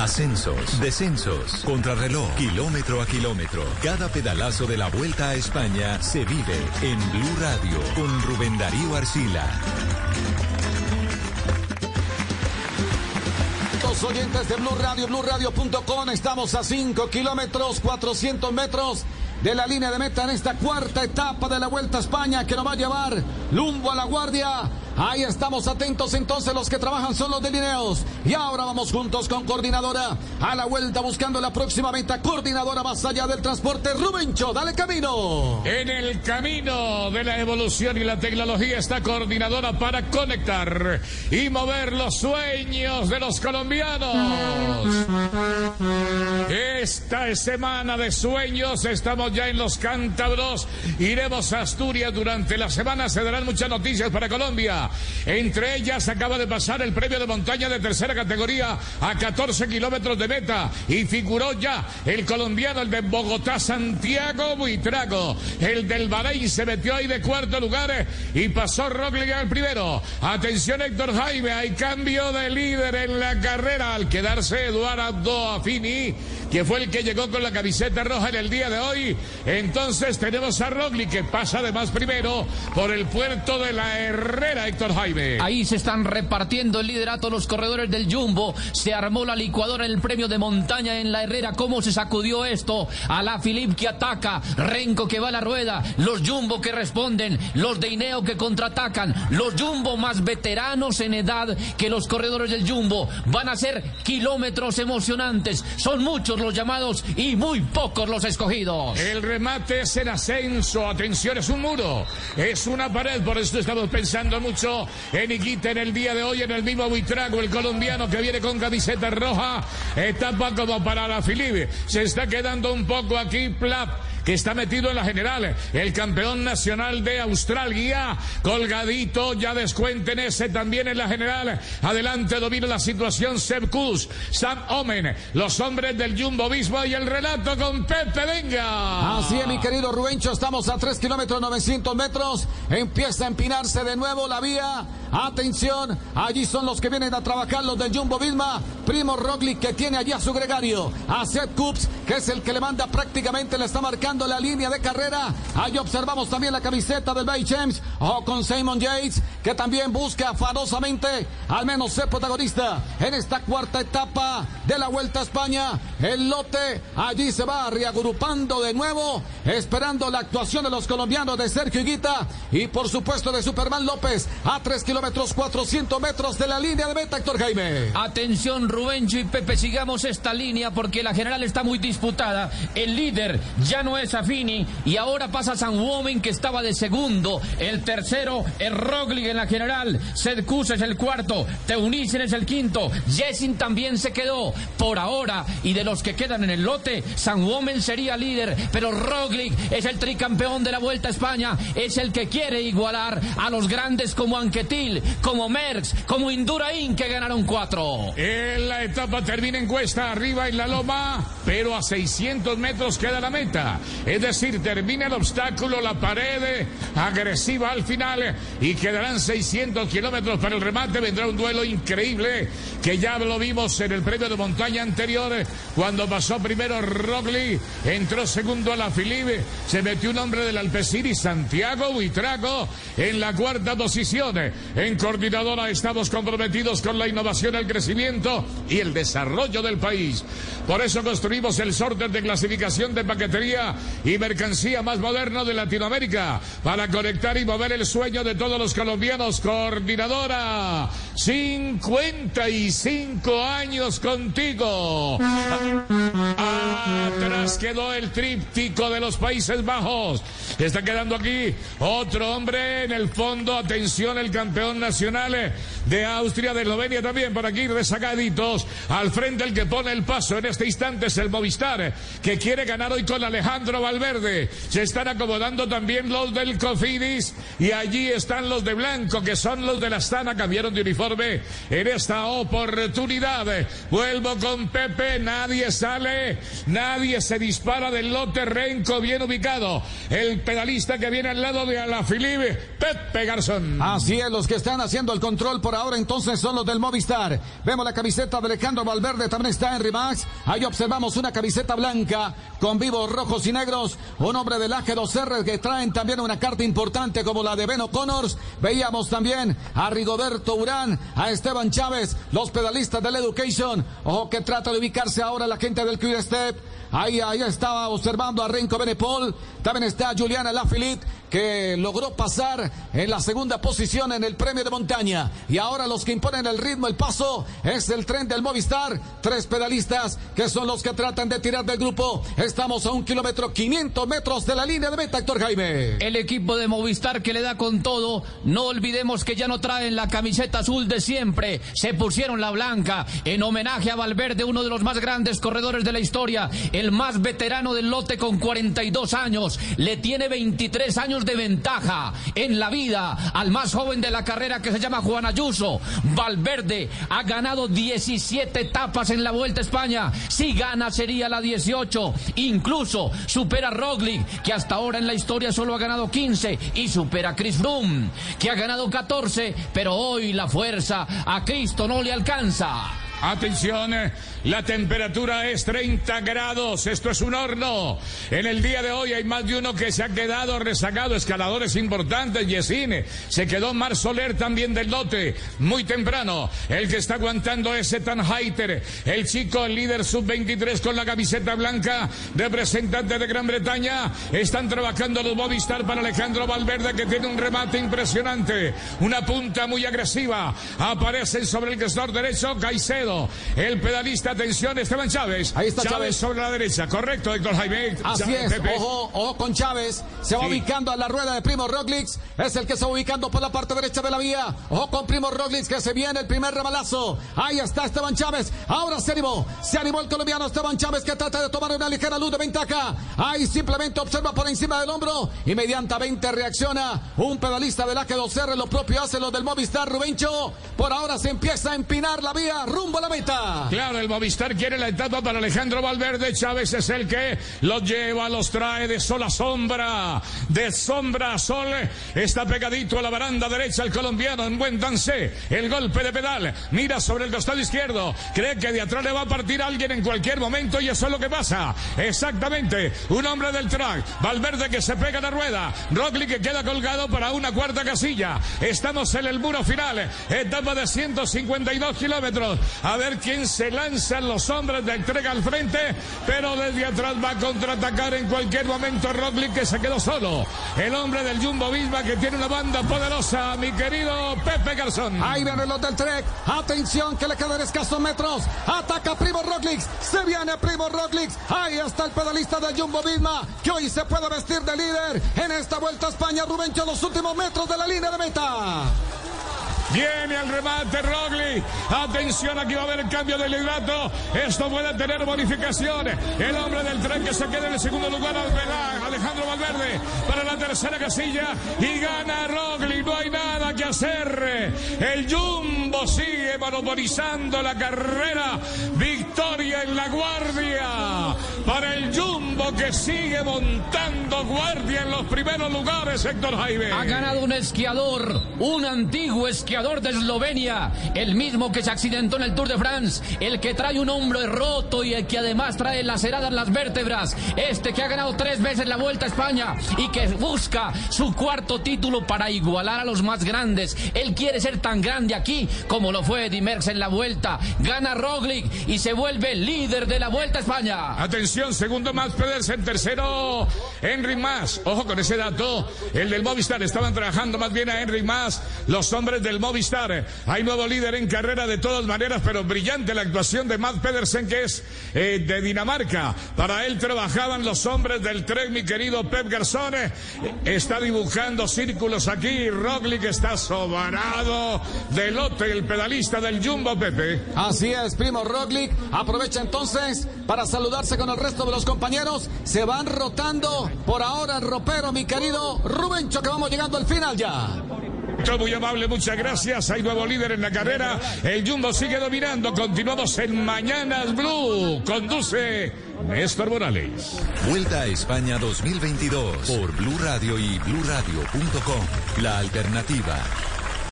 Ascensos, descensos, contrarreloj, kilómetro a kilómetro. Cada pedalazo de la vuelta a España se vive en Blue Radio con Rubén Darío Arcila. Los oyentes de Blue Radio, BlueRadio.com, estamos a 5 kilómetros, 400 metros de la línea de meta en esta cuarta etapa de la Vuelta a España que nos va a llevar Lumbo a la Guardia Ahí estamos atentos entonces, los que trabajan son los delineos. Y ahora vamos juntos con coordinadora a la vuelta buscando la próxima meta. Coordinadora más allá del transporte. Rubencho, dale camino. En el camino de la evolución y la tecnología está coordinadora para conectar y mover los sueños de los colombianos. Esta semana de sueños estamos ya en los cántabros. Iremos a Asturias durante la semana. Se darán muchas noticias para Colombia. Entre ellas acaba de pasar el premio de montaña de tercera categoría a 14 kilómetros de meta y figuró ya el colombiano, el de Bogotá, Santiago Buitrago. El del Bahrein se metió ahí de cuarto lugar y pasó Roglic al primero. Atención Héctor Jaime, hay cambio de líder en la carrera al quedarse Eduardo Affini, que fue el que llegó con la camiseta roja en el día de hoy. Entonces tenemos a Roglic que pasa además primero por el puerto de la Herrera. Jaime. Ahí se están repartiendo el liderato los corredores del Jumbo. Se armó la licuadora en el premio de montaña en la Herrera. ¿Cómo se sacudió esto? A la Filip que ataca, Renko que va a la rueda, los Jumbo que responden, los de Ineo que contraatacan, los Jumbo más veteranos en edad que los corredores del Jumbo. Van a ser kilómetros emocionantes. Son muchos los llamados y muy pocos los escogidos. El remate es en ascenso. Atención, es un muro. Es una pared. Por eso estamos pensando mucho en Iquita en el día de hoy en el mismo Buitrago, el colombiano que viene con camiseta roja, etapa como para la Filipe. Se está quedando un poco aquí Plap está metido en la general, el campeón nacional de Australia, colgadito, ya descuenten ese también en la general. Adelante domina la situación Seb Kuz, Sam Omen, los hombres del Jumbo Visma y el relato con Pepe Venga. Así es, mi querido Rubencho, estamos a 3 kilómetros 900 metros, empieza a empinarse de nuevo la vía. Atención, allí son los que vienen a trabajar los del Jumbo Visma. Primo Roglic que tiene allí a su gregario, a Seth Coops, que es el que le manda prácticamente, le está marcando la línea de carrera. Ahí observamos también la camiseta del Bay James o con Simon Yates, que también busca afanosamente al menos ser protagonista en esta cuarta etapa de la Vuelta a España. El lote allí se va reagrupando de nuevo, esperando la actuación de los colombianos de Sergio Higuita y por supuesto de Superman López a 3 kilómetros 400 metros de la línea de meta, Héctor Jaime. Atención, Rubencho y Pepe, sigamos esta línea porque la general está muy disputada. El líder ya no es Safini y ahora pasa San Women que estaba de segundo. El tercero es Roglic en la general. Sedkus es el cuarto. Teunissen es el quinto. Jessin también se quedó. Por ahora y de los que quedan en el lote, San Women sería líder, pero Roglic es el tricampeón de la Vuelta a España. Es el que quiere igualar a los grandes como Anquetil, como Merckx, como Indurain que ganaron cuatro. En la etapa termina en cuesta arriba en la loma, pero a 600 metros queda la meta. Es decir, termina el obstáculo, la pared agresiva al final y quedarán 600 kilómetros para el remate. Vendrá un duelo increíble que ya lo vimos en el premio de montaña anterior cuando pasó primero Roglic, entró segundo a la Filipe, se metió un hombre del Alpeciri, Santiago Buitrago, en la cuarta posición. En coordinadora estamos comprometidos con la innovación, el crecimiento y el desarrollo del país. Por eso construimos el sorteo de clasificación de paquetería y mercancía más moderno de Latinoamérica para conectar y mover el sueño de todos los colombianos. Coordinadora, 55 años contigo. Atrás quedó el tríptico de los Países Bajos. Está quedando aquí otro hombre en el fondo. Atención, el campeón nacional de Austria, de Eslovenia también por aquí rezagaditos. Al frente el que pone el paso en este instante es el Movistar, que quiere ganar hoy con Alejandro Valverde. Se están acomodando también los del Cofidis y allí están los de blanco, que son los de la Astana, cambiaron de uniforme en esta oportunidad. Vuelvo con Pepe, nadie sale, nadie se dispara del lote Renco bien ubicado. El pedalista que viene al lado de Alaphilippe, Pepe Garzón. Así es, los que están haciendo el control por ahora entonces son los del Movistar. Vemos la camiseta de Alejandro Valverde también está Henry Max. Ahí observamos una camiseta blanca con vivos rojos y negros. Un hombre del AG2R que traen también una carta importante como la de Beno Connors. Veíamos también a Rigoberto Urán, a Esteban Chávez, los pedalistas del Education. Ojo que trata de ubicarse ahora la gente del Quick Step. Ahí, ahí estaba observando a Renko Benepol. También está Juliana Lafilit que logró pasar en la segunda posición en el premio de montaña. Y ahora los que imponen el ritmo, el paso, es el tren del Movistar. Tres pedalistas que son los que tratan de tirar del grupo. Estamos a un kilómetro, 500 metros de la línea de meta, Héctor Jaime. El equipo de Movistar que le da con todo. No olvidemos que ya no traen la camiseta azul de siempre. Se pusieron la blanca en homenaje a Valverde, uno de los más grandes corredores de la historia. El más veterano del lote con 42 años. Le tiene 23 años de ventaja en la vida al más joven de la carrera que se llama Juan Ayuso. Valverde ha ganado 17 etapas en la Vuelta a España. Si gana sería la 18. Incluso supera a Roglic, que hasta ahora en la historia solo ha ganado 15. Y supera Chris Froome, que ha ganado 14. Pero hoy la fuerza a Cristo no le alcanza. Atención, la temperatura es 30 grados. Esto es un horno. En el día de hoy hay más de uno que se ha quedado rezagado. Escaladores importantes. Yesine. Se quedó Mar Soler también del lote. Muy temprano. El que está aguantando es Etan Heiter. El chico, el líder sub-23 con la camiseta blanca. Representante de Gran Bretaña. Están trabajando los Movistar para Alejandro Valverde que tiene un remate impresionante. Una punta muy agresiva. Aparecen sobre el gestor derecho Caicedo. El pedalista atención, Esteban Chávez. Ahí está Chávez. sobre la derecha, correcto, Héctor Jaime. Así es, ojo, ojo con Chávez. Se va ubicando a la rueda de Primo Roglic. Es el que se va ubicando por la parte derecha de la vía. Ojo con Primo Roglic que se viene el primer rebalazo. Ahí está Esteban Chávez. Ahora se animó. Se animó el colombiano Esteban Chávez que trata de tomar una ligera luz de ventaja. Ahí simplemente observa por encima del hombro. Inmediatamente reacciona un pedalista del AG2R. Lo propio hace lo del Movistar Rubencho. Por ahora se empieza a empinar la vía rumbo la meta. Claro, el Movistar quiere la etapa para Alejandro Valverde. Chávez es el que los lleva, los trae de sol a sombra, de sombra a sol. Está pegadito a la baranda derecha el colombiano en buen dance. El golpe de pedal. Mira sobre el costado izquierdo. Cree que de atrás le va a partir alguien en cualquier momento y eso es lo que pasa. Exactamente. Un hombre del track. Valverde que se pega la rueda. Rockley que queda colgado para una cuarta casilla. Estamos en el muro final. Etapa de 152 kilómetros. A ver quién se lanza los hombres de entrega al frente, pero desde atrás va a contraatacar en cualquier momento Roglic que se quedó solo. El hombre del Jumbo Visma que tiene una banda poderosa, mi querido Pepe Garzón. Ahí viene el del Trek. Atención que le quedan escasos metros. Ataca Primo Roglic. Se viene Primo Roglic. Ahí está el pedalista del Jumbo Visma que hoy se puede vestir de líder en esta vuelta a España. Rubencho los últimos metros de la línea de meta. Viene al remate Rogli. Atención, aquí va a haber cambio de hidrato. Esto puede tener bonificación. El hombre del tren que se queda en el segundo lugar, Alejandro Valverde, para la tercera casilla. Y gana Rogli. No hay nada que hacer. El Jumbo sigue monopolizando la carrera. Victoria en la guardia. Para el Jumbo que sigue montando guardia en los primeros lugares, Héctor Jaime. Ha ganado un esquiador, un antiguo esquiador de Eslovenia, el mismo que se accidentó en el Tour de France, el que trae un hombro roto y el que además trae laceradas las vértebras, este que ha ganado tres veces la Vuelta a España y que busca su cuarto título para igualar a los más grandes. Él quiere ser tan grande aquí como lo fue Eddie Merckx en la Vuelta. Gana Roglic y se vuelve líder de la Vuelta a España. Atención, segundo más Pedersen, tercero Henry Más. Ojo con ese dato, el del Movistar estaban trabajando más bien a Henry Más, los hombres del Movistar Movistar. Hay nuevo líder en carrera de todas maneras, pero brillante la actuación de Matt Pedersen, que es eh, de Dinamarca. Para él trabajaban los hombres del tren, mi querido Pep Garzón. está dibujando círculos aquí. Roglic está sobrado de lote, el pedalista del Jumbo, Pepe. Así es, primo Roglic. Aprovecha entonces para saludarse con el resto de los compañeros. Se van rotando por ahora el ropero, mi querido Rubencho, que vamos llegando al final ya. Muy amable, muchas gracias. Hay nuevo líder en la carrera. El Jumbo sigue dominando. Continuamos en Mañanas Blue. Conduce Néstor Morales. Vuelta a España 2022 por Blue Radio y BlueRadio.com. La alternativa.